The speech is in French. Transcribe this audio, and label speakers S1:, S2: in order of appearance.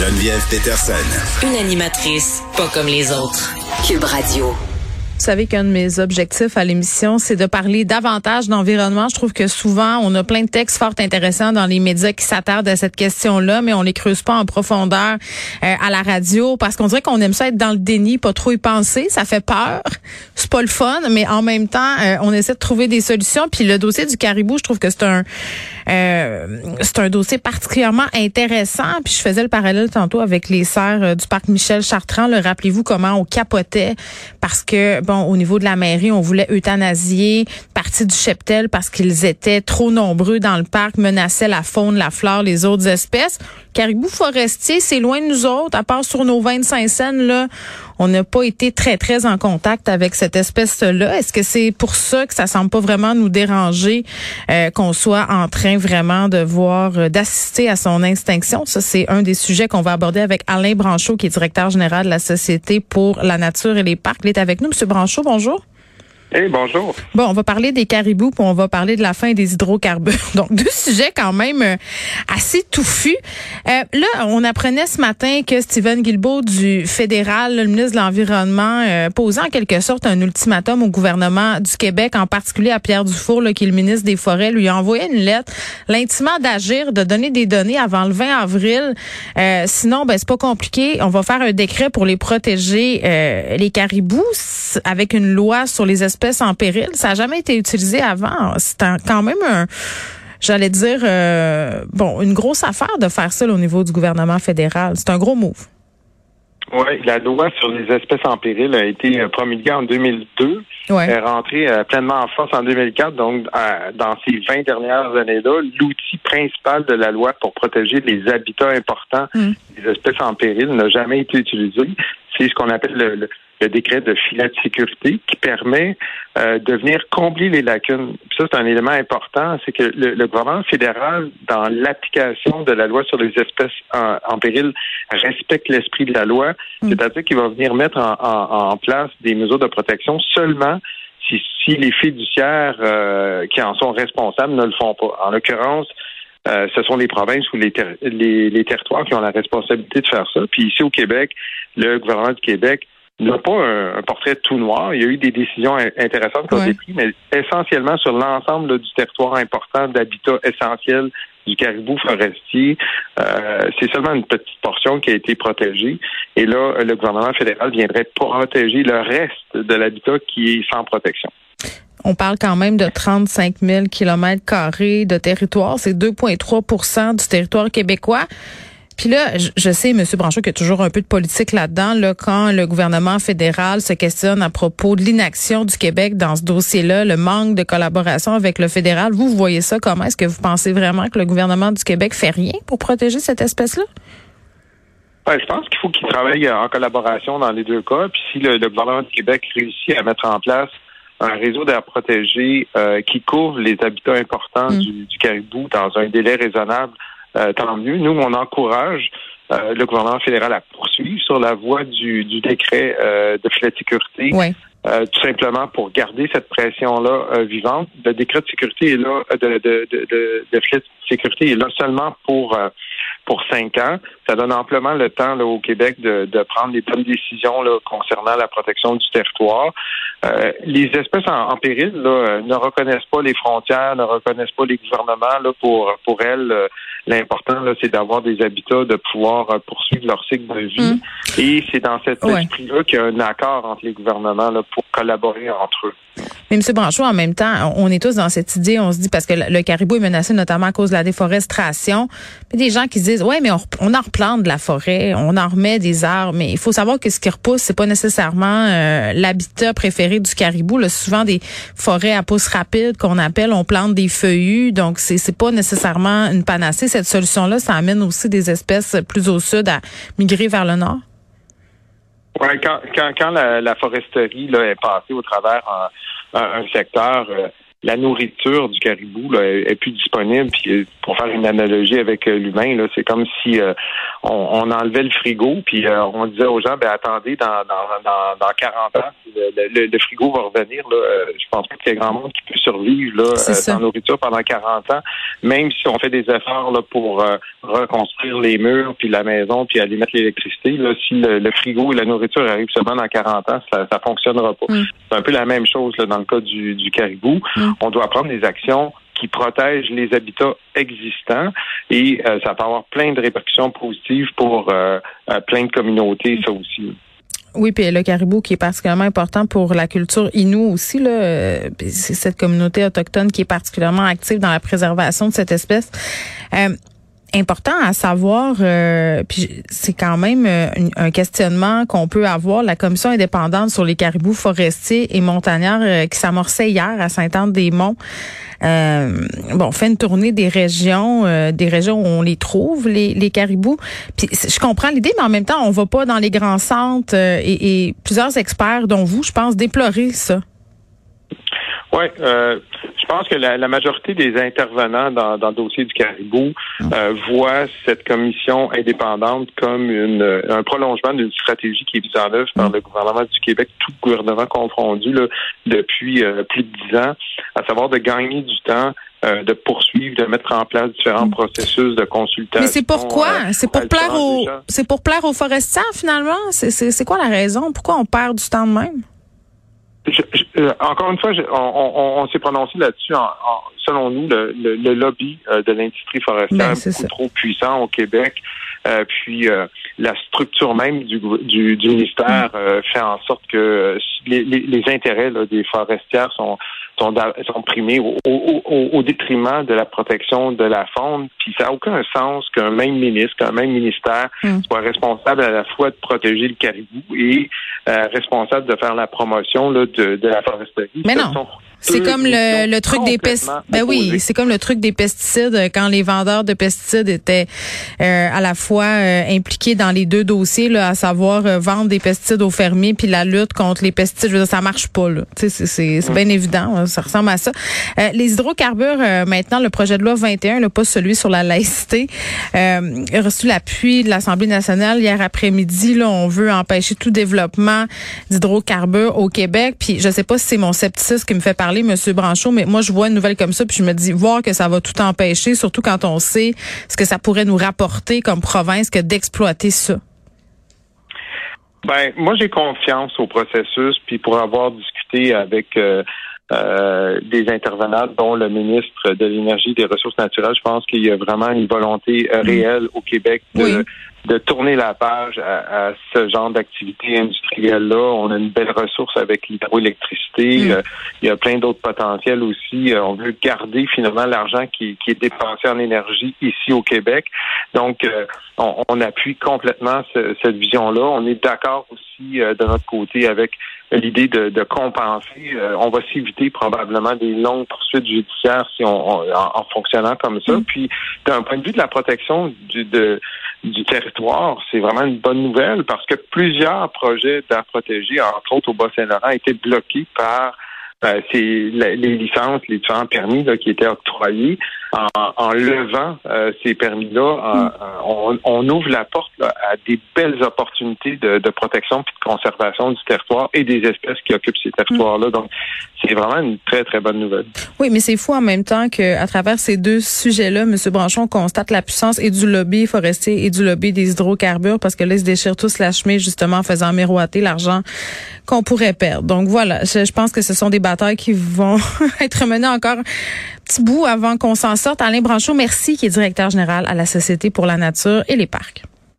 S1: Geneviève Peterson.
S2: Une animatrice pas comme les autres. Cube Radio.
S3: Vous savez qu'un de mes objectifs à l'émission, c'est de parler davantage d'environnement. Je trouve que souvent, on a plein de textes fort intéressants dans les médias qui s'attardent à cette question-là, mais on les creuse pas en profondeur euh, à la radio parce qu'on dirait qu'on aime ça être dans le déni, pas trop y penser. Ça fait peur. C'est pas le fun, mais en même temps, euh, on essaie de trouver des solutions. Puis le dossier du caribou, je trouve que c'est un c'est un dossier particulièrement intéressant. Puis je faisais le parallèle tantôt avec les serres du parc Michel Chartrand. Rappelez-vous comment on capotait parce que au niveau de la mairie, on voulait euthanasier partie du cheptel parce qu'ils étaient trop nombreux dans le parc, menaçaient la faune, la flore, les autres espèces. Caribou forestier, c'est loin de nous autres, à part sur nos 25 scènes, là, on n'a pas été très, très en contact avec cette espèce-là. Est-ce que c'est pour ça que ça semble pas vraiment nous déranger euh, qu'on soit en train vraiment de voir, euh, d'assister à son extinction? Ça, c'est un des sujets qu'on va aborder avec Alain Branchot, qui est directeur général de la Société pour la nature et les parcs. Il est avec nous. Monsieur Branchot, bonjour.
S4: Hey, bonjour.
S3: Bon, on va parler des caribous, puis on va parler de la fin des hydrocarbures. Donc, deux sujets quand même euh, assez touffus. Euh, là, on apprenait ce matin que Stephen Guilbeault du fédéral, le ministre de l'Environnement, euh, posait en quelque sorte un ultimatum au gouvernement du Québec, en particulier à Pierre Dufour, là, qui est le ministre des Forêts, lui a envoyé une lettre l'intimant d'agir, de donner des données avant le 20 avril. Euh, sinon, ben c'est pas compliqué. On va faire un décret pour les protéger, les caribous, avec une loi sur les espèces en péril. Ça n'a jamais été utilisé avant. C'est quand même un j'allais dire, euh, bon, une grosse affaire de faire ça au niveau du gouvernement fédéral. C'est un gros move.
S4: Oui, la loi sur les espèces en péril a été euh, promulguée en 2002. Ouais. Elle est rentrée euh, pleinement en force en 2004. Donc, dans ces 20 dernières années-là, l'outil principal de la loi pour protéger les habitats importants mm. des espèces en péril n'a jamais été utilisé. C'est ce qu'on appelle le, le décret de filet de sécurité qui permet euh, de venir combler les lacunes. ça, c'est un élément important, c'est que le, gouvernement fédéral, dans l'application de la loi sur les espèces en, péril, respecte l'esprit de la loi, mm. c'est-à-dire qu'il va venir mettre en, place des mesures de protection seulement si, si les fiduciaires euh, qui en sont responsables ne le font pas. En l'occurrence, euh, ce sont les provinces ou les, les, les, territoires qui ont la responsabilité de faire ça. Puis ici au Québec, le gouvernement du Québec n'a pas un, portrait tout noir. Il y a eu des décisions intéressantes qui ont été prises, mais essentiellement sur l'ensemble du territoire important d'habitat essentiel du caribou forestier. Euh, c'est seulement une petite portion qui a été protégée. Et là, le gouvernement fédéral viendrait protéger le reste de l'habitat qui est sans protection.
S3: On parle quand même de 35 000 kilomètres carrés de territoire. C'est 2,3% du territoire québécois. Puis là, je, sais, M. Branchot, qu'il y a toujours un peu de politique là-dedans, là, quand le gouvernement fédéral se questionne à propos de l'inaction du Québec dans ce dossier-là, le manque de collaboration avec le fédéral. Vous, voyez ça comment? Est-ce que vous pensez vraiment que le gouvernement du Québec fait rien pour protéger cette espèce-là?
S4: Ben, je pense qu'il faut qu'il travaille en collaboration dans les deux cas. Puis si le, gouvernement du Québec réussit à mettre en place un réseau d'air protégé euh, qui couvre les habitats importants mm. du, du, caribou dans un délai raisonnable, euh, tant mieux. Nous, on encourage euh, le gouvernement fédéral à poursuivre sur la voie du, décret euh, de filet de sécurité. tout simplement pour garder cette pression-là vivante. Le décret de sécurité est là, de, de, de, de, filet de sécurité est là seulement pour pour cinq ans. Ça donne amplement le temps là, au Québec de, de prendre les bonnes décisions là, concernant la protection du territoire. les espèces en, péril là, ne reconnaissent pas les frontières, ne reconnaissent pas les gouvernements là, pour pour elles. L'important, là, c'est d'avoir des habitats, de pouvoir euh, poursuivre leur cycle de vie. Mm. Et c'est dans cet esprit-là qu'il y a un accord entre les gouvernements là, pour collaborer entre eux.
S3: Mais M. Branchot, en même temps, on est tous dans cette idée, on se dit, parce que le caribou est menacé notamment à cause de la déforestation. Puis des gens qui se disent, ouais, mais on, en de la forêt, on en remet des arbres, mais il faut savoir que ce qui repousse, c'est pas nécessairement euh, l'habitat préféré du caribou. Souvent des forêts à pousse rapide qu'on appelle, on plante des feuillus, donc c'est c'est pas nécessairement une panacée. Cette solution-là, ça amène aussi des espèces plus au sud à migrer vers le nord.
S4: Ouais, quand, quand, quand la, foresterie là, est passée au travers un, secteur, euh, la nourriture du caribou là, est, plus disponible. Puis pour faire une analogie avec l'humain, là, c'est comme si on, enlevait le frigo, puis on disait aux gens, ben attendez, dans, dans, dans, dans 40 ans, le, le, frigo va revenir. Là, je pense pas qu'il y ait grand monde qui peut survivre là, sans nourriture pendant 40 ans, même si on fait des efforts là, pour reconstruire les murs, puis la maison, puis aller mettre l'électricité. Là, si le, frigo et la nourriture arrivent seulement dans 40 ans, ça, ça fonctionnera pas. Mm. C'est un peu la même chose là, dans le cas du, du caribou. Mm. On doit prendre des actions qui protègent les habitats existants et euh, ça peut avoir plein de répercussions positives pour euh, euh, plein de communautés, ça aussi.
S3: Oui, puis le caribou qui est particulièrement important pour la culture inou aussi là, c'est cette communauté autochtone qui est particulièrement active dans la préservation de cette espèce important à savoir, euh, puis c'est quand même euh, un, questionnement qu'on peut avoir. La commission indépendante sur les caribous forestiers et montagnards euh, qui s'amorçait hier à Sainte-Anne-des-Monts. bon, fait une tournée des régions, des régions où on les trouve, les, les caribous. Puis je comprends l'idée, mais en même temps, on va pas dans les grands centres et, et plusieurs experts, dont vous, je pense, déplorer ça.
S4: Oui, euh, je pense que la, majorité des intervenants dans, dans le dossier du caribou euh, voient cette commission indépendante comme une, un prolongement d'une stratégie qui est mise en œuvre par le gouvernement du Québec, tout gouvernement confondu, là, depuis euh, plus de dix ans, à savoir de gagner du temps euh, de poursuivre, de mettre en place différents mm. processus de consultation.
S3: Mais c'est pourquoi? c'est pour plaire aux, c'est pour plaire aux forestiers finalement? C'est quoi la raison? Pourquoi on perd du temps de même?
S4: Euh, encore une fois, on, s'est prononcé là-dessus. selon nous, le, lobby euh, de l'industrie forestière ben, est, beaucoup trop puissant au Québec. Euh, puis la structure même du, du, ministère mm. fait en sorte que les, intérêts des forestières sont sont, sont primés au, au, détriment de la protection de la faune. Puis ça n'a aucun sens qu'un même ministre, qu'un même ministère mm. soit responsable à la fois de protéger le caribou et euh, responsable de faire la promotion là, de, de la foresterie.
S3: Mais non. C'est comme le, le truc des pesticides. Ben oui, c'est comme le truc des pesticides euh, quand les vendeurs de pesticides étaient euh, à la fois euh, impliqués dans les deux dossiers, là, à savoir vendre des pesticides aux fermiers puis la lutte contre les pesticides. Je veux dire, ça marche pas. Là. C'est, c'est, c'est bien évident. Hein, ça ressemble à ça. les hydrocarbures, maintenant, le projet de loi 21, là, pas celui sur la laïcité, a reçu l'appui de l'Assemblée nationale hier après-midi. Là, on veut empêcher tout développement d'hydrocarbures au Québec. Puis je sais pas si c'est mon scepticisme qui me fait parler Monsieur Branchot, mais moi, je vois une nouvelle comme ça, puis je me dis, voir que ça va tout empêcher, surtout quand on sait ce que ça pourrait nous rapporter comme province que d'exploiter ça.
S4: Ben, moi, j'ai confiance au processus, puis pour avoir discuté avec euh, euh, des intervenants, dont le ministre de l'Énergie et des Ressources naturelles, je pense qu'il y a vraiment une volonté euh, réelle au Québec de de tourner la page à, ce genre d'activité industrielle-là. On a une belle ressource avec l'hydroélectricité. Mm. Euh, il y a plein d'autres potentiels aussi. Euh, on veut garder finalement l'argent qui, qui, est dépensé en énergie ici au Québec. Donc, euh, on, on, appuie complètement cette vision-là. On est d'accord aussi de notre côté avec l'idée de, de, compenser. on va s'éviter probablement des longues poursuites judiciaires si on, en, fonctionnant comme ça. Mm. Puis, d'un point de vue de la protection du, de du territoire, c'est vraiment une bonne nouvelle parce que plusieurs projets d'air protégé, entre autres au Bas-Saint-Laurent, étaient bloqués par euh, les licences, les différents permis qui étaient octroyés. En, levant euh, ces permis-là, mm. on, ouvre la porte à des belles opportunités de, protection et de conservation du territoire et des espèces qui occupent ces territoires-là. Mm. Donc, c'est vraiment une très, très bonne nouvelle.
S3: Oui, mais c'est fou en même temps qu'à travers ces deux sujets-là, M. Branchon constate la puissance et du lobby forestier et du lobby des hydrocarbures parce que là, ils se déchirent tous la chemise justement en faisant miroiter l'argent qu'on pourrait perdre. Donc voilà, je, pense que ce sont des batailles qui vont être menées encore petit bout avant qu'on s'en sorte. Alain Branchot, merci, qui est directeur général à la Société pour la nature et les parcs.